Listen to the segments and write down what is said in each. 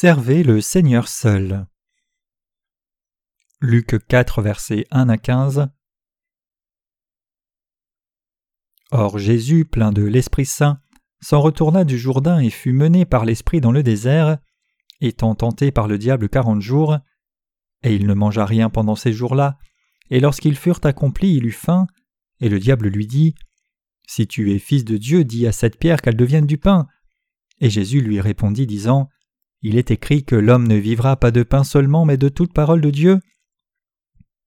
Servez le Seigneur seul. Luc 4, versets 1 à 15. Or Jésus, plein de l'Esprit Saint, s'en retourna du Jourdain et fut mené par l'Esprit dans le désert, étant tenté par le diable quarante jours. Et il ne mangea rien pendant ces jours-là, et lorsqu'ils furent accomplis, il eut faim, et le diable lui dit Si tu es fils de Dieu, dis à cette pierre qu'elle devienne du pain. Et Jésus lui répondit, disant il est écrit que l'homme ne vivra pas de pain seulement, mais de toute parole de Dieu.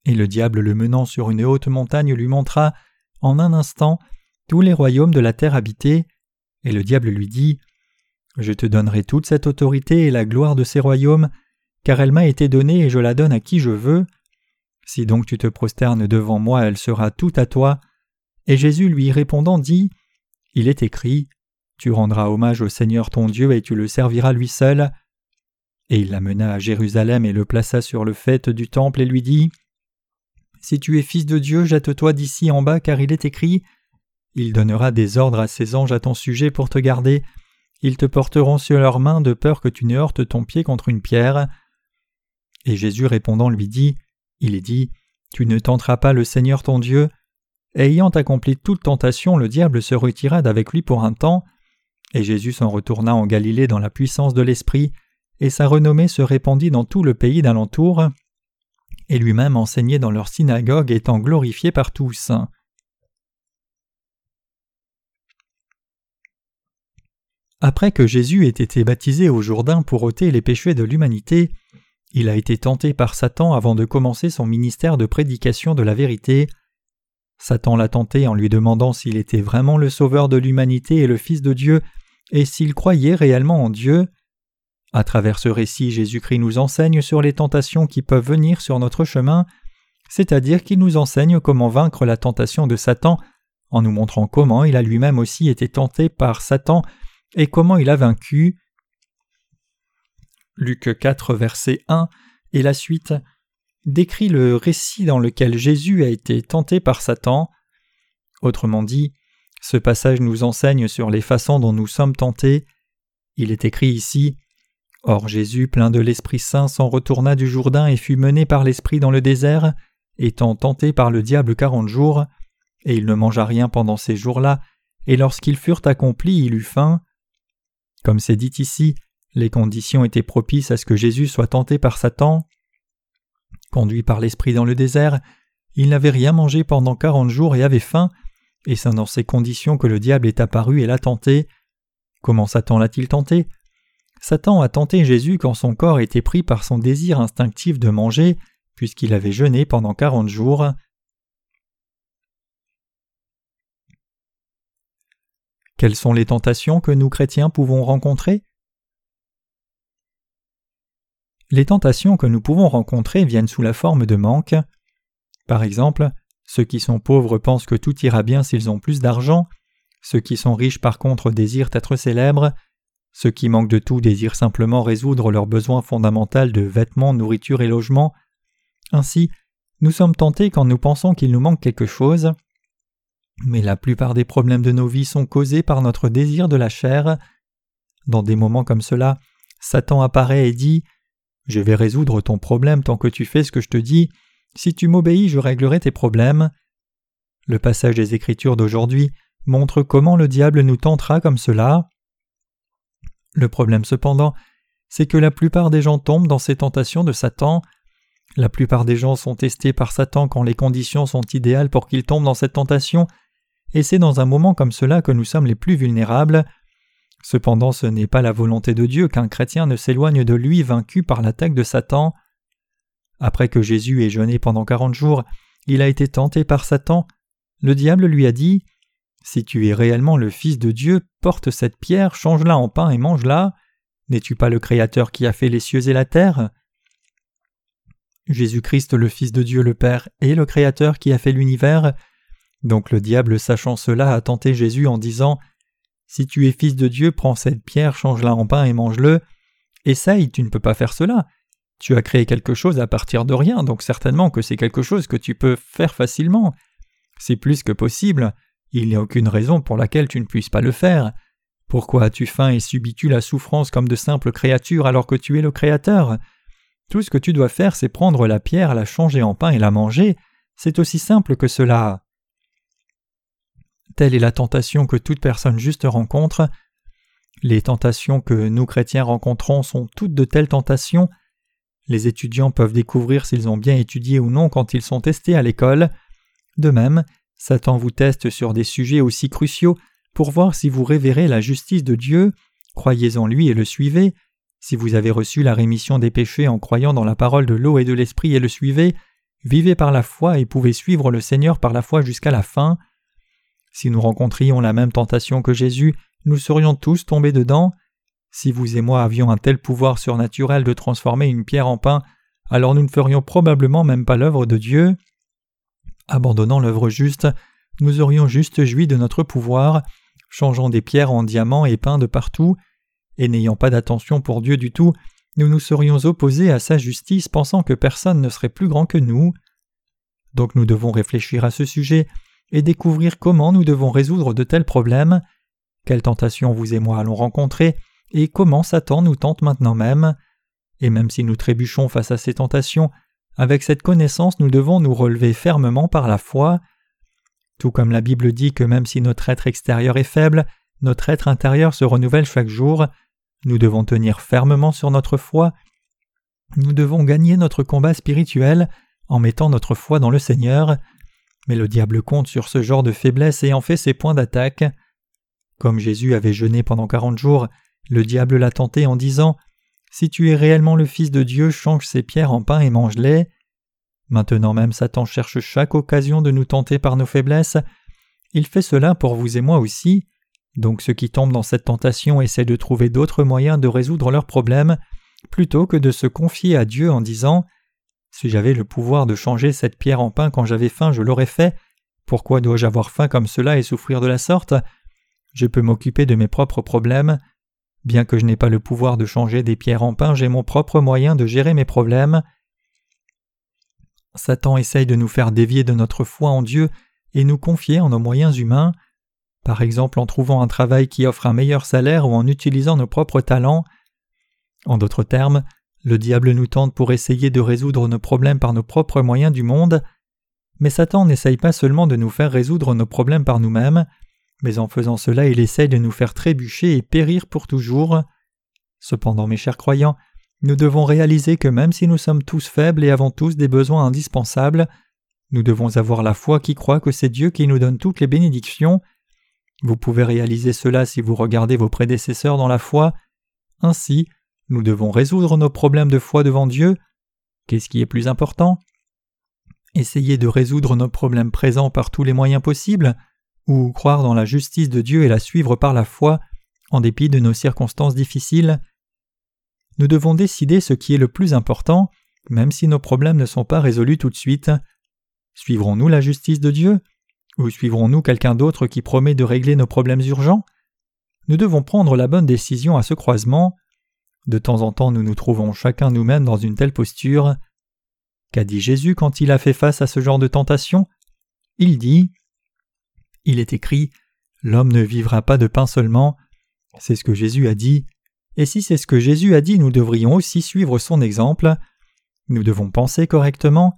Et le diable le menant sur une haute montagne lui montra, en un instant, tous les royaumes de la terre habitée. Et le diable lui dit Je te donnerai toute cette autorité et la gloire de ces royaumes, car elle m'a été donnée et je la donne à qui je veux. Si donc tu te prosternes devant moi, elle sera toute à toi. Et Jésus lui répondant dit Il est écrit Tu rendras hommage au Seigneur ton Dieu et tu le serviras lui seul. Et il l'amena à Jérusalem et le plaça sur le fait du temple et lui dit Si tu es fils de Dieu, jette-toi d'ici en bas, car il est écrit Il donnera des ordres à ses anges à ton sujet pour te garder. Ils te porteront sur leurs mains de peur que tu ne heurtes ton pied contre une pierre. Et Jésus répondant lui dit Il dit Tu ne tenteras pas le Seigneur ton Dieu. ayant accompli toute tentation, le diable se retira d'avec lui pour un temps. Et Jésus s'en retourna en Galilée dans la puissance de l'Esprit et sa renommée se répandit dans tout le pays d'alentour, et lui-même enseignait dans leur synagogue étant glorifié par tous. Après que Jésus ait été baptisé au Jourdain pour ôter les péchés de l'humanité, il a été tenté par Satan avant de commencer son ministère de prédication de la vérité. Satan l'a tenté en lui demandant s'il était vraiment le Sauveur de l'humanité et le Fils de Dieu, et s'il croyait réellement en Dieu. À travers ce récit, Jésus-Christ nous enseigne sur les tentations qui peuvent venir sur notre chemin, c'est-à-dire qu'il nous enseigne comment vaincre la tentation de Satan, en nous montrant comment il a lui-même aussi été tenté par Satan et comment il a vaincu. Luc 4, verset 1 et la suite décrit le récit dans lequel Jésus a été tenté par Satan. Autrement dit, ce passage nous enseigne sur les façons dont nous sommes tentés. Il est écrit ici Or Jésus, plein de l'Esprit Saint, s'en retourna du Jourdain et fut mené par l'Esprit dans le désert, étant tenté par le diable quarante jours, et il ne mangea rien pendant ces jours-là, et lorsqu'ils furent accomplis, il eut faim. Comme c'est dit ici, les conditions étaient propices à ce que Jésus soit tenté par Satan. Conduit par l'Esprit dans le désert, il n'avait rien mangé pendant quarante jours et avait faim, et c'est dans ces conditions que le diable est apparu et l'a tenté. Comment Satan l'a-t-il tenté? Satan a tenté Jésus quand son corps était pris par son désir instinctif de manger, puisqu'il avait jeûné pendant quarante jours. Quelles sont les tentations que nous chrétiens pouvons rencontrer? Les tentations que nous pouvons rencontrer viennent sous la forme de manque. Par exemple, ceux qui sont pauvres pensent que tout ira bien s'ils ont plus d'argent, ceux qui sont riches par contre désirent être célèbres, ceux qui manquent de tout désirent simplement résoudre leurs besoins fondamentaux de vêtements, nourriture et logement. Ainsi, nous sommes tentés quand nous pensons qu'il nous manque quelque chose. Mais la plupart des problèmes de nos vies sont causés par notre désir de la chair. Dans des moments comme cela, Satan apparaît et dit Je vais résoudre ton problème tant que tu fais ce que je te dis. Si tu m'obéis, je réglerai tes problèmes. Le passage des Écritures d'aujourd'hui montre comment le diable nous tentera comme cela. Le problème cependant, c'est que la plupart des gens tombent dans ces tentations de Satan. La plupart des gens sont testés par Satan quand les conditions sont idéales pour qu'ils tombent dans cette tentation, et c'est dans un moment comme cela que nous sommes les plus vulnérables. Cependant, ce n'est pas la volonté de Dieu qu'un chrétien ne s'éloigne de lui vaincu par l'attaque de Satan. Après que Jésus ait jeûné pendant quarante jours, il a été tenté par Satan. Le diable lui a dit si tu es réellement le Fils de Dieu, porte cette pierre, change-la en pain et mange-la. N'es-tu pas le Créateur qui a fait les cieux et la terre? Jésus-Christ, le Fils de Dieu le Père, est le Créateur qui a fait l'univers. Donc le diable, sachant cela, a tenté Jésus en disant Si tu es Fils de Dieu, prends cette pierre, change-la en pain et mange-le. Essaye, tu ne peux pas faire cela. Tu as créé quelque chose à partir de rien, donc certainement que c'est quelque chose que tu peux faire facilement. C'est plus que possible. Il n'y a aucune raison pour laquelle tu ne puisses pas le faire. Pourquoi as-tu faim et subis-tu la souffrance comme de simples créatures alors que tu es le Créateur? Tout ce que tu dois faire, c'est prendre la pierre, la changer en pain et la manger. C'est aussi simple que cela. Telle est la tentation que toute personne juste rencontre. Les tentations que nous chrétiens rencontrons sont toutes de telles tentations. Les étudiants peuvent découvrir s'ils ont bien étudié ou non quand ils sont testés à l'école. De même, Satan vous teste sur des sujets aussi cruciaux pour voir si vous révérez la justice de Dieu, croyez en lui et le suivez. Si vous avez reçu la rémission des péchés en croyant dans la parole de l'eau et de l'esprit et le suivez, vivez par la foi et pouvez suivre le Seigneur par la foi jusqu'à la fin. Si nous rencontrions la même tentation que Jésus, nous serions tous tombés dedans. Si vous et moi avions un tel pouvoir surnaturel de transformer une pierre en pain, alors nous ne ferions probablement même pas l'œuvre de Dieu. Abandonnant l'œuvre juste, nous aurions juste joui de notre pouvoir, changeant des pierres en diamants et pain de partout, et n'ayant pas d'attention pour Dieu du tout, nous nous serions opposés à sa justice pensant que personne ne serait plus grand que nous. Donc nous devons réfléchir à ce sujet et découvrir comment nous devons résoudre de tels problèmes, quelles tentations vous et moi allons rencontrer, et comment Satan nous tente maintenant même. Et même si nous trébuchons face à ces tentations, avec cette connaissance nous devons nous relever fermement par la foi, tout comme la Bible dit que même si notre être extérieur est faible, notre être intérieur se renouvelle chaque jour, nous devons tenir fermement sur notre foi, nous devons gagner notre combat spirituel en mettant notre foi dans le Seigneur, mais le diable compte sur ce genre de faiblesse et en fait ses points d'attaque. Comme Jésus avait jeûné pendant quarante jours, le diable l'a tenté en disant Si tu es réellement le Fils de Dieu, change ces pierres en pain et mange-les. Maintenant même Satan cherche chaque occasion de nous tenter par nos faiblesses. Il fait cela pour vous et moi aussi. Donc ceux qui tombent dans cette tentation essaient de trouver d'autres moyens de résoudre leurs problèmes, plutôt que de se confier à Dieu en disant Si j'avais le pouvoir de changer cette pierre en pain quand j'avais faim, je l'aurais fait. Pourquoi dois-je avoir faim comme cela et souffrir de la sorte? Je peux m'occuper de mes propres problèmes. Bien que je n'ai pas le pouvoir de changer des pierres en pain, j'ai mon propre moyen de gérer mes problèmes. Satan essaye de nous faire dévier de notre foi en Dieu et nous confier en nos moyens humains, par exemple en trouvant un travail qui offre un meilleur salaire ou en utilisant nos propres talents. En d'autres termes, le diable nous tente pour essayer de résoudre nos problèmes par nos propres moyens du monde, mais Satan n'essaye pas seulement de nous faire résoudre nos problèmes par nous-mêmes, mais en faisant cela il essaye de nous faire trébucher et périr pour toujours. Cependant, mes chers croyants, nous devons réaliser que même si nous sommes tous faibles et avons tous des besoins indispensables, nous devons avoir la foi qui croit que c'est Dieu qui nous donne toutes les bénédictions. Vous pouvez réaliser cela si vous regardez vos prédécesseurs dans la foi. Ainsi, nous devons résoudre nos problèmes de foi devant Dieu. Qu'est-ce qui est plus important? Essayer de résoudre nos problèmes présents par tous les moyens possibles, ou croire dans la justice de Dieu et la suivre par la foi, en dépit de nos circonstances difficiles nous devons décider ce qui est le plus important, même si nos problèmes ne sont pas résolus tout de suite. Suivrons-nous la justice de Dieu Ou suivrons-nous quelqu'un d'autre qui promet de régler nos problèmes urgents? Nous devons prendre la bonne décision à ce croisement. De temps en temps nous nous trouvons chacun nous-mêmes dans une telle posture. Qu'a dit Jésus quand il a fait face à ce genre de tentation? Il dit Il est écrit L'homme ne vivra pas de pain seulement. C'est ce que Jésus a dit. Et si c'est ce que Jésus a dit, nous devrions aussi suivre son exemple. Nous devons penser correctement.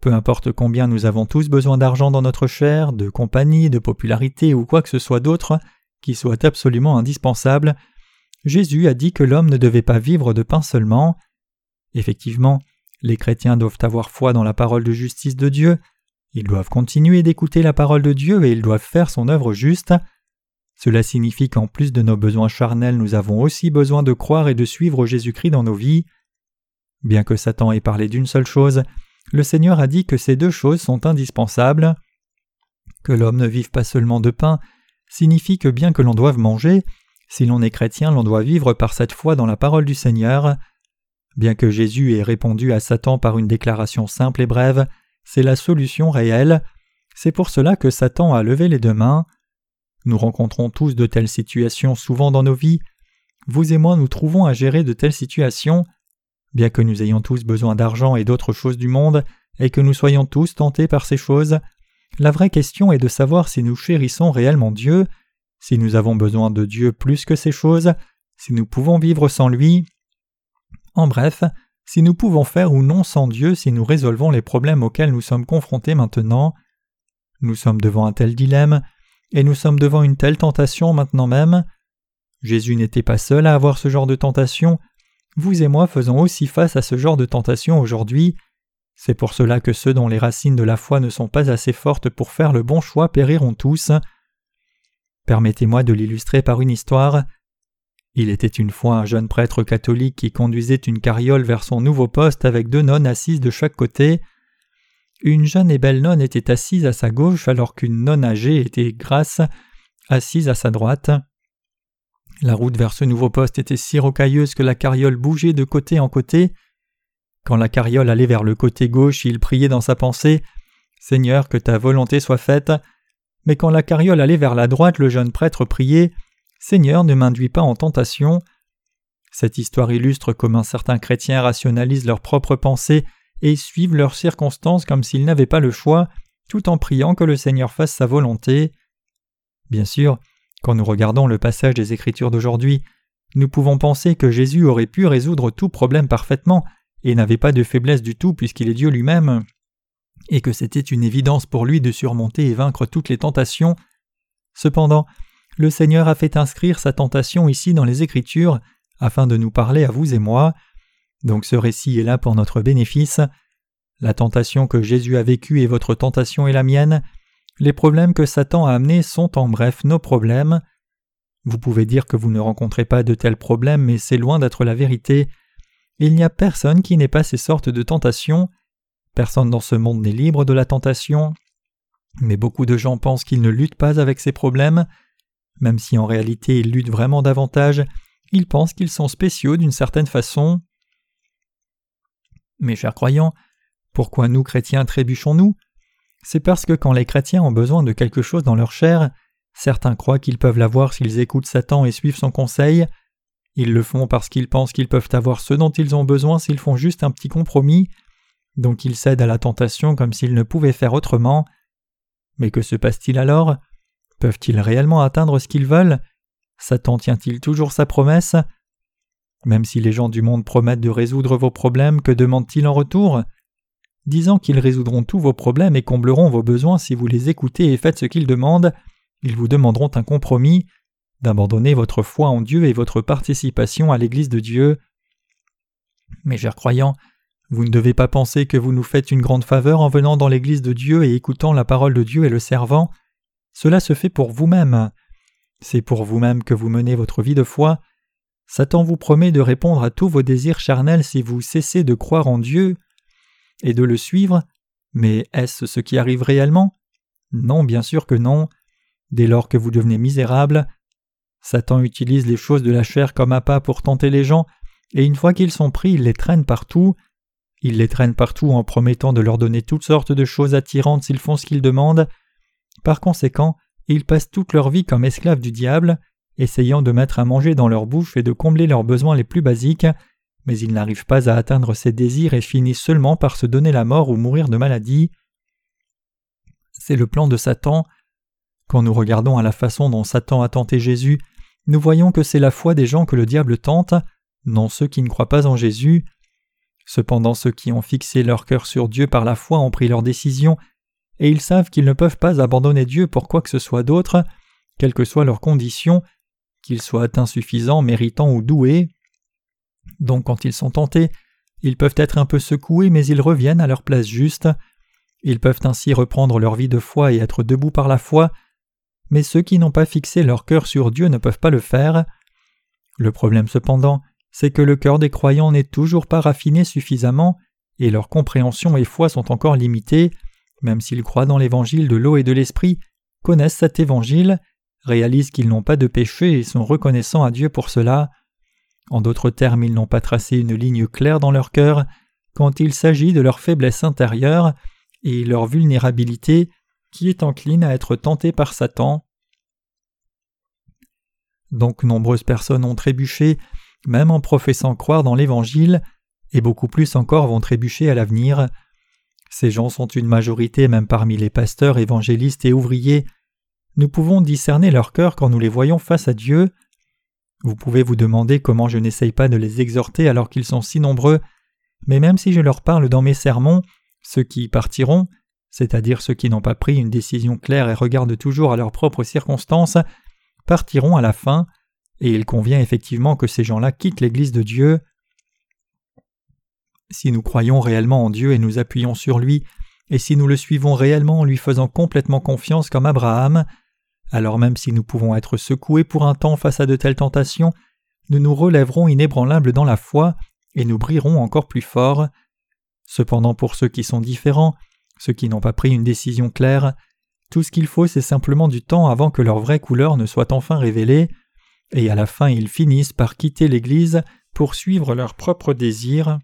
Peu importe combien nous avons tous besoin d'argent dans notre chair, de compagnie, de popularité ou quoi que ce soit d'autre qui soit absolument indispensable, Jésus a dit que l'homme ne devait pas vivre de pain seulement. Effectivement, les chrétiens doivent avoir foi dans la parole de justice de Dieu, ils doivent continuer d'écouter la parole de Dieu et ils doivent faire son œuvre juste. Cela signifie qu'en plus de nos besoins charnels, nous avons aussi besoin de croire et de suivre Jésus-Christ dans nos vies. Bien que Satan ait parlé d'une seule chose, le Seigneur a dit que ces deux choses sont indispensables. Que l'homme ne vive pas seulement de pain signifie que bien que l'on doive manger, si l'on est chrétien, l'on doit vivre par cette foi dans la parole du Seigneur. Bien que Jésus ait répondu à Satan par une déclaration simple et brève, c'est la solution réelle. C'est pour cela que Satan a levé les deux mains. Nous rencontrons tous de telles situations souvent dans nos vies. Vous et moi nous trouvons à gérer de telles situations. Bien que nous ayons tous besoin d'argent et d'autres choses du monde, et que nous soyons tous tentés par ces choses, la vraie question est de savoir si nous chérissons réellement Dieu, si nous avons besoin de Dieu plus que ces choses, si nous pouvons vivre sans lui. En bref, si nous pouvons faire ou non sans Dieu si nous résolvons les problèmes auxquels nous sommes confrontés maintenant? Nous sommes devant un tel dilemme, et nous sommes devant une telle tentation maintenant même. Jésus n'était pas seul à avoir ce genre de tentation, vous et moi faisons aussi face à ce genre de tentation aujourd'hui. C'est pour cela que ceux dont les racines de la foi ne sont pas assez fortes pour faire le bon choix périront tous. Permettez-moi de l'illustrer par une histoire. Il était une fois un jeune prêtre catholique qui conduisait une carriole vers son nouveau poste avec deux nonnes assises de chaque côté. Une jeune et belle nonne était assise à sa gauche alors qu'une nonne âgée était grasse assise à sa droite. La route vers ce nouveau poste était si rocailleuse que la carriole bougeait de côté en côté. Quand la carriole allait vers le côté gauche, il priait dans sa pensée Seigneur, que ta volonté soit faite. Mais quand la carriole allait vers la droite, le jeune prêtre priait Seigneur, ne m'induis pas en tentation. Cette histoire illustre comment certains chrétiens rationalisent leurs propres pensées et suivent leurs circonstances comme s'ils n'avaient pas le choix, tout en priant que le Seigneur fasse sa volonté. Bien sûr, quand nous regardons le passage des Écritures d'aujourd'hui, nous pouvons penser que Jésus aurait pu résoudre tout problème parfaitement et n'avait pas de faiblesse du tout puisqu'il est Dieu lui-même, et que c'était une évidence pour lui de surmonter et vaincre toutes les tentations. Cependant, le Seigneur a fait inscrire sa tentation ici dans les Écritures, afin de nous parler à vous et moi. Donc ce récit est là pour notre bénéfice. La tentation que Jésus a vécue est votre tentation et la mienne. Les problèmes que Satan a amenés sont en bref nos problèmes. Vous pouvez dire que vous ne rencontrez pas de tels problèmes, mais c'est loin d'être la vérité. Il n'y a personne qui n'ait pas ces sortes de tentations. Personne dans ce monde n'est libre de la tentation. Mais beaucoup de gens pensent qu'ils ne luttent pas avec ces problèmes. Même si en réalité ils luttent vraiment davantage, ils pensent qu'ils sont spéciaux d'une certaine façon. Mes chers croyants, pourquoi nous chrétiens trébuchons-nous? C'est parce que quand les chrétiens ont besoin de quelque chose dans leur chair, certains croient qu'ils peuvent l'avoir s'ils écoutent Satan et suivent son conseil. Ils le font parce qu'ils pensent qu'ils peuvent avoir ce dont ils ont besoin s'ils font juste un petit compromis, donc ils cèdent à la tentation comme s'ils ne pouvaient faire autrement. Mais que se passe-t-il alors? Peuvent-ils réellement atteindre ce qu'ils veulent? Satan tient-il toujours sa promesse? Même si les gens du monde promettent de résoudre vos problèmes, que demandent-ils en retour? Disant qu'ils résoudront tous vos problèmes et combleront vos besoins si vous les écoutez et faites ce qu'ils demandent, ils vous demanderont un compromis, d'abandonner votre foi en Dieu et votre participation à l'Église de Dieu. Mes chers croyants, vous ne devez pas penser que vous nous faites une grande faveur en venant dans l'Église de Dieu et écoutant la parole de Dieu et le servant. Cela se fait pour vous-même. C'est pour vous-même que vous menez votre vie de foi. Satan vous promet de répondre à tous vos désirs charnels si vous cessez de croire en Dieu et de le suivre, mais est-ce ce qui arrive réellement? Non, bien sûr que non. Dès lors que vous devenez misérable, Satan utilise les choses de la chair comme appât pour tenter les gens, et une fois qu'ils sont pris, il les traîne partout. Il les traîne partout en promettant de leur donner toutes sortes de choses attirantes s'ils font ce qu'ils demandent. Par conséquent, ils passent toute leur vie comme esclaves du diable, essayant de mettre à manger dans leur bouche et de combler leurs besoins les plus basiques, mais ils n'arrivent pas à atteindre ces désirs et finissent seulement par se donner la mort ou mourir de maladie. C'est le plan de Satan. Quand nous regardons à la façon dont Satan a tenté Jésus, nous voyons que c'est la foi des gens que le diable tente, non ceux qui ne croient pas en Jésus. Cependant ceux qui ont fixé leur cœur sur Dieu par la foi ont pris leur décision et ils savent qu'ils ne peuvent pas abandonner Dieu pour quoi que ce soit d'autre, quelles que soient leurs conditions, qu'ils soient insuffisants, méritants ou doués. Donc quand ils sont tentés, ils peuvent être un peu secoués, mais ils reviennent à leur place juste. Ils peuvent ainsi reprendre leur vie de foi et être debout par la foi, mais ceux qui n'ont pas fixé leur cœur sur Dieu ne peuvent pas le faire. Le problème cependant, c'est que le cœur des croyants n'est toujours pas raffiné suffisamment, et leur compréhension et foi sont encore limitées même s'ils croient dans l'évangile de l'eau et de l'esprit, connaissent cet évangile, réalisent qu'ils n'ont pas de péché et sont reconnaissants à Dieu pour cela. En d'autres termes, ils n'ont pas tracé une ligne claire dans leur cœur quand il s'agit de leur faiblesse intérieure et leur vulnérabilité qui est encline à être tentée par Satan. Donc nombreuses personnes ont trébuché, même en professant croire dans l'Évangile, et beaucoup plus encore vont trébucher à l'avenir. Ces gens sont une majorité même parmi les pasteurs, évangélistes et ouvriers. nous pouvons discerner leur cœur quand nous les voyons face à Dieu. Vous pouvez vous demander comment je n'essaye pas de les exhorter alors qu'ils sont si nombreux, mais même si je leur parle dans mes sermons, ceux qui partiront, c'est-à-dire ceux qui n'ont pas pris une décision claire et regardent toujours à leurs propres circonstances, partiront à la fin, et il convient effectivement que ces gens-là quittent l'Église de Dieu. Si nous croyons réellement en Dieu et nous appuyons sur lui, et si nous le suivons réellement en lui faisant complètement confiance comme Abraham, alors même si nous pouvons être secoués pour un temps face à de telles tentations, nous nous relèverons inébranlables dans la foi et nous brillerons encore plus fort. Cependant pour ceux qui sont différents, ceux qui n'ont pas pris une décision claire, tout ce qu'il faut c'est simplement du temps avant que leur vraie couleur ne soit enfin révélée, et à la fin ils finissent par quitter l'Église pour suivre leurs propres désirs.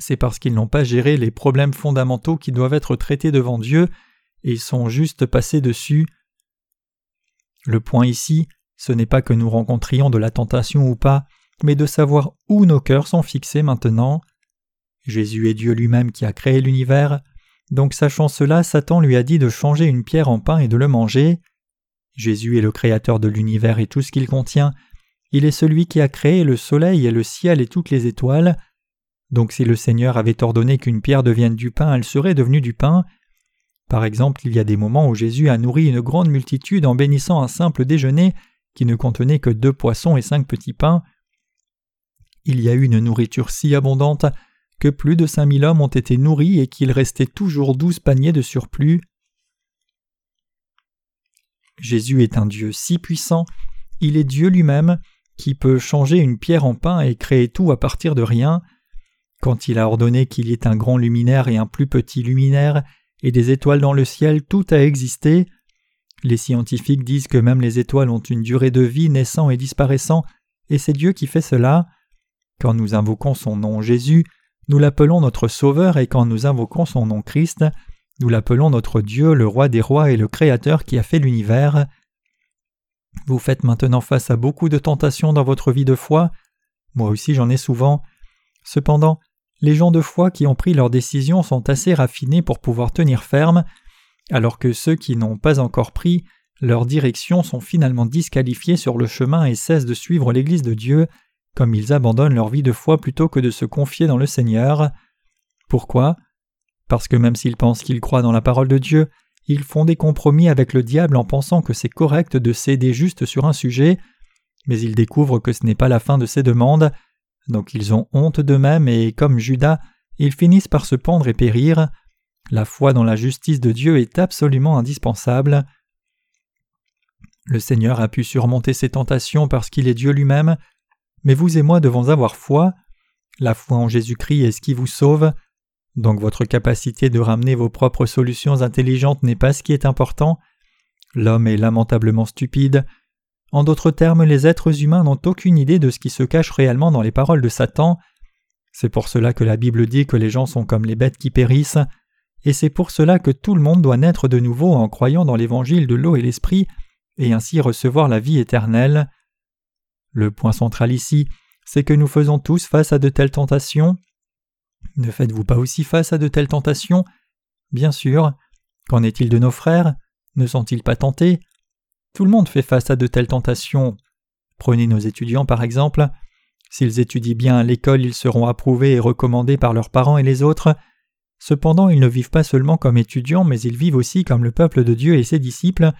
C'est parce qu'ils n'ont pas géré les problèmes fondamentaux qui doivent être traités devant Dieu, et ils sont juste passés dessus. Le point ici, ce n'est pas que nous rencontrions de la tentation ou pas, mais de savoir où nos cœurs sont fixés maintenant. Jésus est Dieu lui-même qui a créé l'univers, donc sachant cela, Satan lui a dit de changer une pierre en pain et de le manger. Jésus est le créateur de l'univers et tout ce qu'il contient, il est celui qui a créé le soleil et le ciel et toutes les étoiles, donc si le Seigneur avait ordonné qu'une pierre devienne du pain, elle serait devenue du pain. Par exemple, il y a des moments où Jésus a nourri une grande multitude en bénissant un simple déjeuner qui ne contenait que deux poissons et cinq petits pains. Il y a eu une nourriture si abondante que plus de cinq mille hommes ont été nourris et qu'il restait toujours douze paniers de surplus. Jésus est un Dieu si puissant, il est Dieu lui-même, qui peut changer une pierre en pain et créer tout à partir de rien. Quand il a ordonné qu'il y ait un grand luminaire et un plus petit luminaire, et des étoiles dans le ciel, tout a existé. Les scientifiques disent que même les étoiles ont une durée de vie naissant et disparaissant, et c'est Dieu qui fait cela. Quand nous invoquons son nom Jésus, nous l'appelons notre Sauveur, et quand nous invoquons son nom Christ, nous l'appelons notre Dieu, le Roi des rois et le Créateur qui a fait l'univers. Vous faites maintenant face à beaucoup de tentations dans votre vie de foi. Moi aussi j'en ai souvent. Cependant, les gens de foi qui ont pris leurs décisions sont assez raffinés pour pouvoir tenir ferme, alors que ceux qui n'ont pas encore pris leur direction sont finalement disqualifiés sur le chemin et cessent de suivre l'Église de Dieu, comme ils abandonnent leur vie de foi plutôt que de se confier dans le Seigneur. Pourquoi? Parce que même s'ils pensent qu'ils croient dans la parole de Dieu, ils font des compromis avec le diable en pensant que c'est correct de céder juste sur un sujet, mais ils découvrent que ce n'est pas la fin de ces demandes, donc ils ont honte d'eux-mêmes et, comme Judas, ils finissent par se pendre et périr. La foi dans la justice de Dieu est absolument indispensable. Le Seigneur a pu surmonter ces tentations parce qu'il est Dieu lui-même, mais vous et moi devons avoir foi. La foi en Jésus-Christ est ce qui vous sauve. Donc votre capacité de ramener vos propres solutions intelligentes n'est pas ce qui est important. L'homme est lamentablement stupide. En d'autres termes, les êtres humains n'ont aucune idée de ce qui se cache réellement dans les paroles de Satan. C'est pour cela que la Bible dit que les gens sont comme les bêtes qui périssent, et c'est pour cela que tout le monde doit naître de nouveau en croyant dans l'évangile de l'eau et l'esprit, et ainsi recevoir la vie éternelle. Le point central ici, c'est que nous faisons tous face à de telles tentations. Ne faites-vous pas aussi face à de telles tentations? Bien sûr. Qu'en est-il de nos frères? Ne sont-ils pas tentés? Tout le monde fait face à de telles tentations. Prenez nos étudiants par exemple. S'ils étudient bien à l'école, ils seront approuvés et recommandés par leurs parents et les autres. Cependant, ils ne vivent pas seulement comme étudiants, mais ils vivent aussi comme le peuple de Dieu et ses disciples,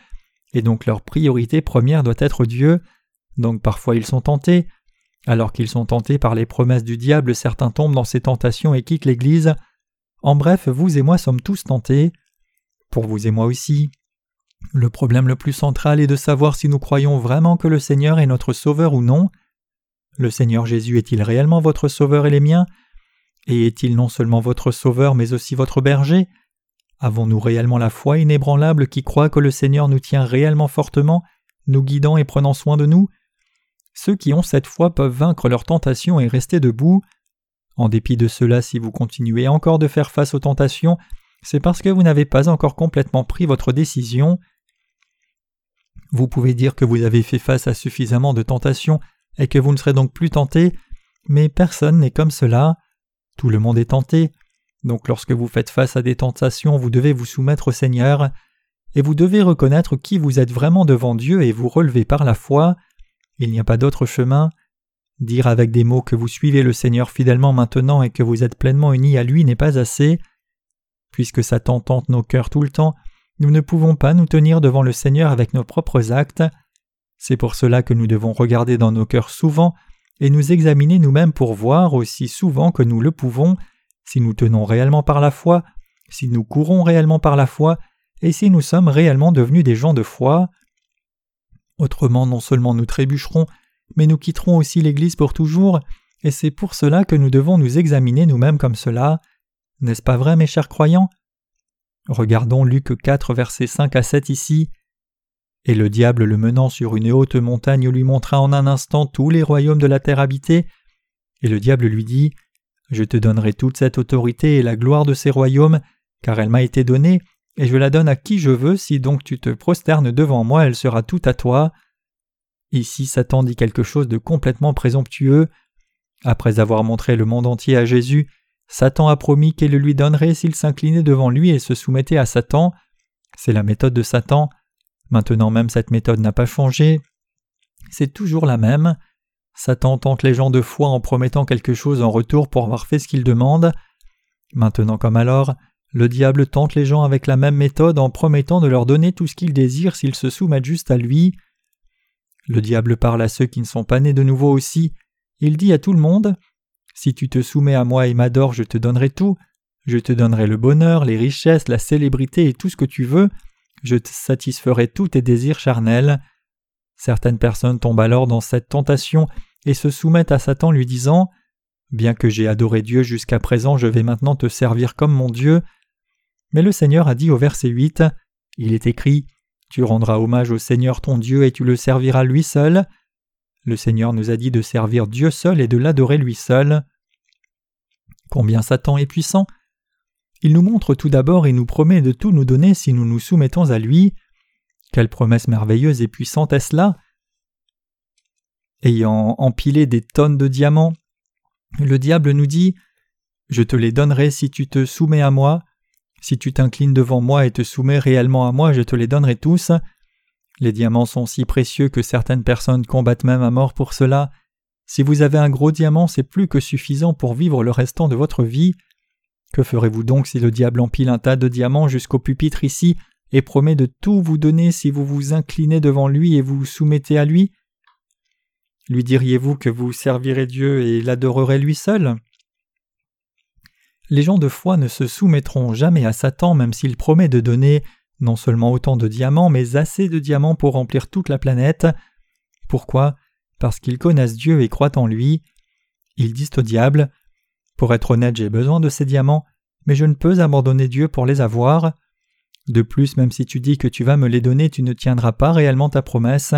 et donc leur priorité première doit être Dieu. Donc parfois ils sont tentés. Alors qu'ils sont tentés par les promesses du diable, certains tombent dans ces tentations et quittent l'Église. En bref, vous et moi sommes tous tentés. Pour vous et moi aussi. Le problème le plus central est de savoir si nous croyons vraiment que le Seigneur est notre Sauveur ou non. Le Seigneur Jésus est-il réellement votre Sauveur et les miens? Et est-il non seulement votre Sauveur mais aussi votre berger? Avons-nous réellement la foi inébranlable qui croit que le Seigneur nous tient réellement fortement, nous guidant et prenant soin de nous? Ceux qui ont cette foi peuvent vaincre leurs tentations et rester debout. En dépit de cela, si vous continuez encore de faire face aux tentations, c'est parce que vous n'avez pas encore complètement pris votre décision. Vous pouvez dire que vous avez fait face à suffisamment de tentations et que vous ne serez donc plus tenté, mais personne n'est comme cela. Tout le monde est tenté. Donc lorsque vous faites face à des tentations, vous devez vous soumettre au Seigneur. et vous devez reconnaître qui vous êtes vraiment devant Dieu et vous relever par la foi. Il n'y a pas d'autre chemin. Dire avec des mots que vous suivez le Seigneur fidèlement maintenant et que vous êtes pleinement unis à lui n'est pas assez. Puisque Satan tente nos cœurs tout le temps, nous ne pouvons pas nous tenir devant le Seigneur avec nos propres actes. C'est pour cela que nous devons regarder dans nos cœurs souvent et nous examiner nous-mêmes pour voir aussi souvent que nous le pouvons si nous tenons réellement par la foi, si nous courons réellement par la foi, et si nous sommes réellement devenus des gens de foi. Autrement, non seulement nous trébucherons, mais nous quitterons aussi l'Église pour toujours, et c'est pour cela que nous devons nous examiner nous-mêmes comme cela. N'est-ce pas vrai, mes chers croyants? Regardons Luc 4, versets 5 à 7 ici. Et le diable le menant sur une haute montagne lui montra en un instant tous les royaumes de la terre habités. Et le diable lui dit Je te donnerai toute cette autorité et la gloire de ces royaumes, car elle m'a été donnée, et je la donne à qui je veux, si donc tu te prosternes devant moi, elle sera toute à toi. Ici Satan dit quelque chose de complètement présomptueux. Après avoir montré le monde entier à Jésus, Satan a promis qu'il le lui donnerait s'il s'inclinait devant lui et se soumettait à Satan. C'est la méthode de Satan. Maintenant même cette méthode n'a pas changé. C'est toujours la même. Satan tente les gens de foi en promettant quelque chose en retour pour avoir fait ce qu'il demande. Maintenant comme alors, le diable tente les gens avec la même méthode en promettant de leur donner tout ce qu'ils désirent s'ils se soumettent juste à lui. Le diable parle à ceux qui ne sont pas nés de nouveau aussi. Il dit à tout le monde Si tu te soumets à moi et m'adores, je te donnerai tout. Je te donnerai le bonheur, les richesses, la célébrité et tout ce que tu veux. Je te satisferai tous tes désirs charnels. Certaines personnes tombent alors dans cette tentation et se soumettent à Satan lui disant Bien que j'ai adoré Dieu jusqu'à présent, je vais maintenant te servir comme mon Dieu. Mais le Seigneur a dit au verset 8 Il est écrit Tu rendras hommage au Seigneur ton Dieu et tu le serviras lui seul. Le Seigneur nous a dit de servir Dieu seul et de l'adorer lui seul. Combien Satan est puissant Il nous montre tout d'abord et nous promet de tout nous donner si nous nous soumettons à lui. Quelle promesse merveilleuse et puissante est-ce là Ayant empilé des tonnes de diamants, le diable nous dit Je te les donnerai si tu te soumets à moi. Si tu t'inclines devant moi et te soumets réellement à moi, je te les donnerai tous. Les diamants sont si précieux que certaines personnes combattent même à mort pour cela. Si vous avez un gros diamant, c'est plus que suffisant pour vivre le restant de votre vie. Que ferez-vous donc si le diable empile un tas de diamants jusqu'au pupitre ici et promet de tout vous donner si vous vous inclinez devant lui et vous soumettez à lui? Lui diriez-vous que vous servirez Dieu et l'adorerez lui seul? Les gens de foi ne se soumettront jamais à Satan même s'il promet de donner non seulement autant de diamants, mais assez de diamants pour remplir toute la planète. Pourquoi? Parce qu'ils connaissent Dieu et croient en lui. Ils disent au diable Pour être honnête, j'ai besoin de ces diamants, mais je ne peux abandonner Dieu pour les avoir. De plus, même si tu dis que tu vas me les donner, tu ne tiendras pas réellement ta promesse.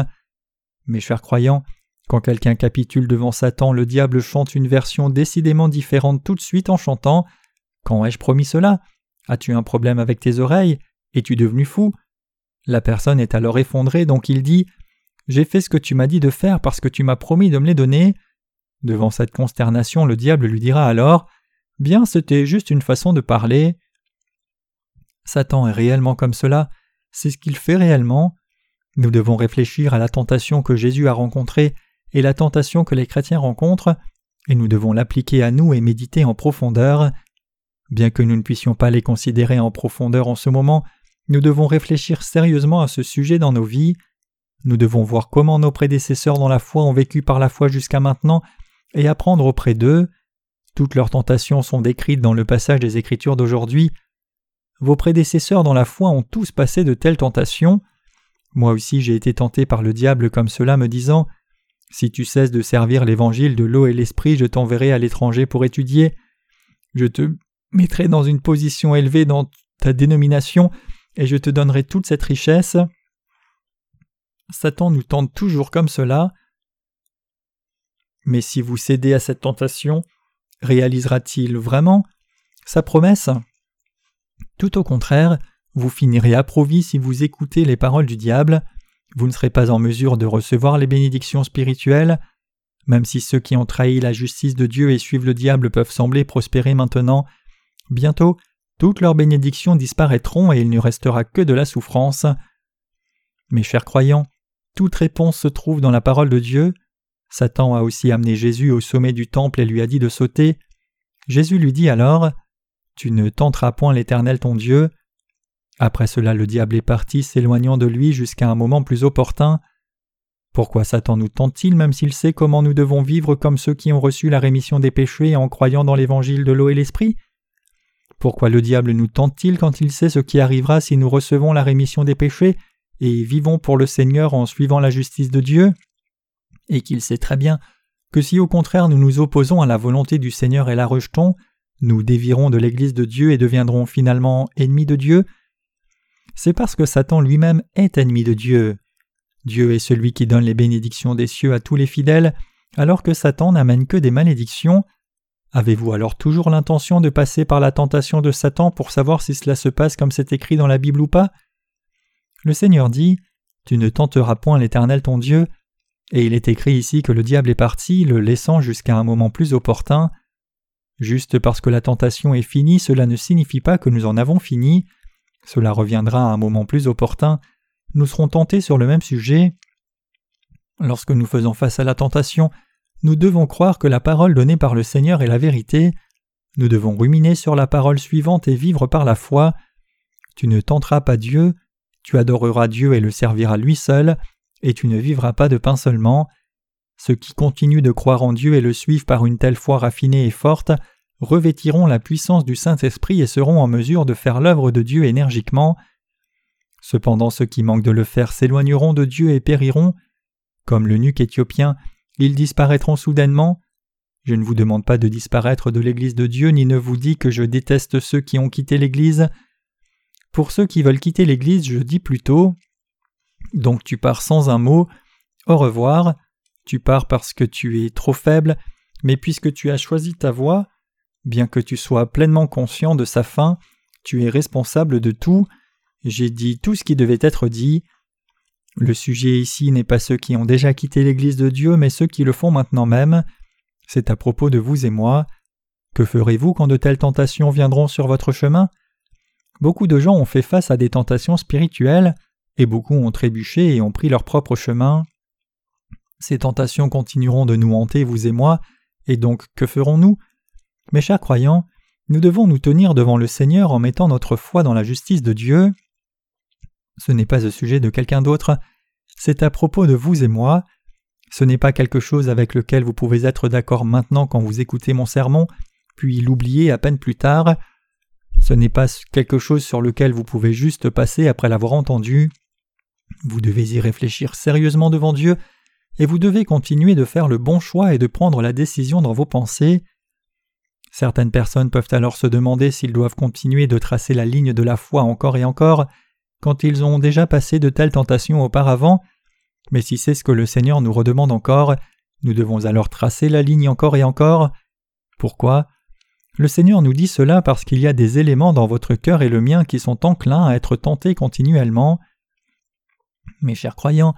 Mes chers croyants, quand quelqu'un capitule devant Satan, le diable chante une version décidément différente tout de suite en chantant quand ai-je promis cela? As-tu un problème avec tes oreilles? Es-tu devenu fou? La personne est alors effondrée, donc il dit J'ai fait ce que tu m'as dit de faire parce que tu m'as promis de me les donner. Devant cette consternation, le diable lui dira alors Bien, c'était juste une façon de parler. Satan est réellement comme cela, c'est ce qu'il fait réellement. Nous devons réfléchir à la tentation que Jésus a rencontrée et la tentation que les chrétiens rencontrent, et nous devons l'appliquer à nous et méditer en profondeur. Bien que nous ne puissions pas les considérer en profondeur en ce moment, nous devons réfléchir sérieusement à ce sujet dans nos vies. Nous devons voir comment nos prédécesseurs dans la foi ont vécu par la foi jusqu'à maintenant et apprendre auprès d'eux. Toutes leurs tentations sont décrites dans le passage des Écritures d'aujourd'hui. Vos prédécesseurs dans la foi ont tous passé de telles tentations. Moi aussi j'ai été tenté par le diable comme cela me disant Si tu cesses de servir l'évangile de l'eau et l'esprit, je t'enverrai à l'étranger pour étudier. Je te mettrai dans une position élevée dans ta dénomination, et je te donnerai toute cette richesse. Satan nous tente toujours comme cela. Mais si vous cédez à cette tentation, réalisera-t-il vraiment sa promesse? Tout au contraire, vous finirez approvis si vous écoutez les paroles du diable, vous ne serez pas en mesure de recevoir les bénédictions spirituelles, même si ceux qui ont trahi la justice de Dieu et suivent le diable peuvent sembler prospérer maintenant, Bientôt, toutes leurs bénédictions disparaîtront et il ne restera que de la souffrance. Mes chers croyants, toute réponse se trouve dans la parole de Dieu. Satan a aussi amené Jésus au sommet du temple et lui a dit de sauter. Jésus lui dit alors Tu ne tenteras point l'Éternel ton Dieu. Après cela, le diable est parti, s'éloignant de lui jusqu'à un moment plus opportun. Pourquoi Satan nous tente-t-il même s'il sait comment nous devons vivre comme ceux qui ont reçu la rémission des péchés en croyant dans l'évangile de l'eau et l'esprit? Pourquoi le diable nous tente-t-il quand il sait ce qui arrivera si nous recevons la rémission des péchés? Et vivons pour le Seigneur en suivant la justice de Dieu Et qu'il sait très bien que si au contraire nous nous opposons à la volonté du Seigneur et la rejetons, nous dévirons de l'Église de Dieu et deviendrons finalement ennemis de Dieu, c'est parce que Satan lui-même est ennemi de Dieu. Dieu est celui qui donne les bénédictions des cieux à tous les fidèles, alors que Satan n'amène que des malédictions. Avez-vous alors toujours l'intention de passer par la tentation de Satan pour savoir si cela se passe comme c'est écrit dans la Bible ou pas? Le Seigneur dit Tu ne tenteras point l'Éternel ton Dieu, et il est écrit ici que le diable est parti, le laissant jusqu'à un moment plus opportun. Juste parce que la tentation est finie, cela ne signifie pas que nous en avons fini. Cela reviendra à un moment plus opportun nous serons tentés sur le même sujet. Lorsque nous faisons face à la tentation, nous devons croire que la parole donnée par le Seigneur est la vérité. Nous devons ruminer sur la parole suivante et vivre par la foi. Tu ne tenteras pas Dieu, tu adoreras Dieu et le serviras lui seul, et tu ne vivras pas de pain seulement. Ceux qui continuent de croire en Dieu et le suivent par une telle foi raffinée et forte revêtiront la puissance du Saint-Esprit et seront en mesure de faire l'œuvre de Dieu énergiquement. Cependant ceux qui manquent de le faire s'éloigneront de Dieu et périront. Comme le nuque éthiopien, ils disparaîtront soudainement. Je ne vous demande pas de disparaître de l'Église de Dieu, ni ne vous dis que je déteste ceux qui ont quitté l'Église. Pour ceux qui veulent quitter l'Église, je dis plutôt Donc tu pars sans un mot, au revoir, tu pars parce que tu es trop faible, mais puisque tu as choisi ta voie, bien que tu sois pleinement conscient de sa fin, tu es responsable de tout, j'ai dit tout ce qui devait être dit. Le sujet ici n'est pas ceux qui ont déjà quitté l'Église de Dieu, mais ceux qui le font maintenant même. C'est à propos de vous et moi. Que ferez-vous quand de telles tentations viendront sur votre chemin? Beaucoup de gens ont fait face à des tentations spirituelles, et beaucoup ont trébuché et ont pris leur propre chemin. Ces tentations continueront de nous hanter, vous et moi, et donc que ferons-nous? Mes chers croyants, nous devons nous tenir devant le Seigneur en mettant notre foi dans la justice de Dieu. Ce n'est pas au sujet de quelqu'un d'autre, c'est à propos de vous et moi. Ce n'est pas quelque chose avec lequel vous pouvez être d'accord maintenant quand vous écoutez mon sermon, puis l'oublier à peine plus tard. Ce n'est pas quelque chose sur lequel vous pouvez juste passer après l'avoir entendu. Vous devez y réfléchir sérieusement devant Dieu, et vous devez continuer de faire le bon choix et de prendre la décision dans vos pensées. Certaines personnes peuvent alors se demander s'ils doivent continuer de tracer la ligne de la foi encore et encore, quand ils ont déjà passé de telles tentations auparavant, mais si c'est ce que le Seigneur nous redemande encore, nous devons alors tracer la ligne encore et encore. Pourquoi? Le Seigneur nous dit cela parce qu'il y a des éléments dans votre cœur et le mien qui sont enclins à être tentés continuellement. Mes chers croyants,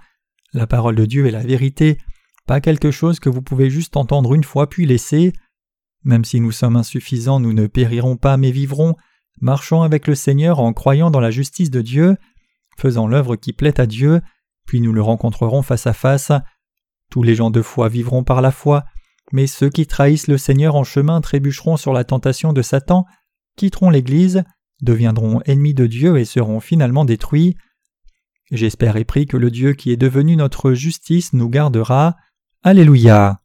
la parole de Dieu est la vérité, pas quelque chose que vous pouvez juste entendre une fois puis laisser. Même si nous sommes insuffisants, nous ne périrons pas mais vivrons, marchons avec le Seigneur en croyant dans la justice de Dieu, faisant l'œuvre qui plaît à Dieu, puis nous le rencontrerons face à face. Tous les gens de foi vivront par la foi, mais ceux qui trahissent le Seigneur en chemin trébucheront sur la tentation de Satan, quitteront l'Église, deviendront ennemis de Dieu et seront finalement détruits. J'espère et prie que le Dieu qui est devenu notre justice nous gardera. Alléluia.